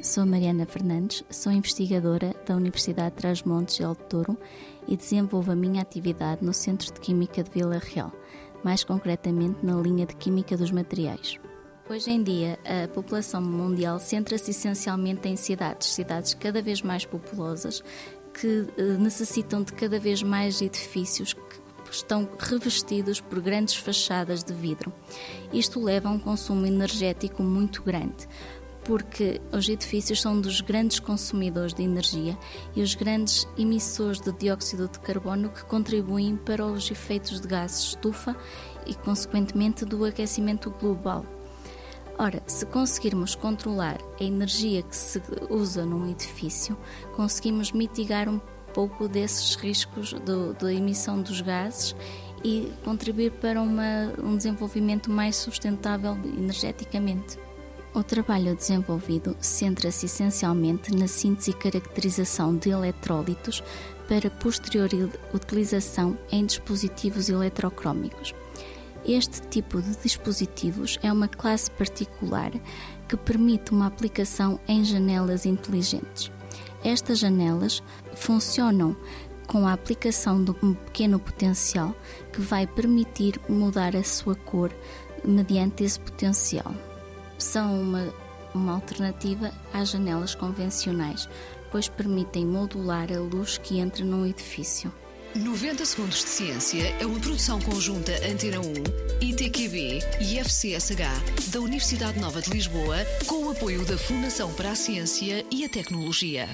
Sou Mariana Fernandes, sou investigadora da Universidade de Trás-Montes de Alto Douro e desenvolvo a minha atividade no Centro de Química de Vila Real, mais concretamente na linha de Química dos Materiais. Hoje em dia, a população mundial centra-se essencialmente em cidades, cidades cada vez mais populosas, que eh, necessitam de cada vez mais edifícios que estão revestidos por grandes fachadas de vidro. Isto leva a um consumo energético muito grande, porque os edifícios são dos grandes consumidores de energia e os grandes emissores de dióxido de carbono que contribuem para os efeitos de gases estufa e, consequentemente, do aquecimento global. Ora, se conseguirmos controlar a energia que se usa num edifício, conseguimos mitigar um pouco desses riscos da emissão dos gases e contribuir para uma, um desenvolvimento mais sustentável energeticamente. O trabalho desenvolvido centra-se essencialmente na síntese e caracterização de eletrólitos para posterior utilização em dispositivos eletrocrómicos. Este tipo de dispositivos é uma classe particular que permite uma aplicação em janelas inteligentes. Estas janelas funcionam com a aplicação de um pequeno potencial que vai permitir mudar a sua cor mediante esse potencial são uma, uma alternativa às janelas convencionais, pois permitem modular a luz que entra num edifício. 90 Segundos de Ciência é uma produção conjunta Antena 1, ITQB e FCSH da Universidade Nova de Lisboa, com o apoio da Fundação para a Ciência e a Tecnologia.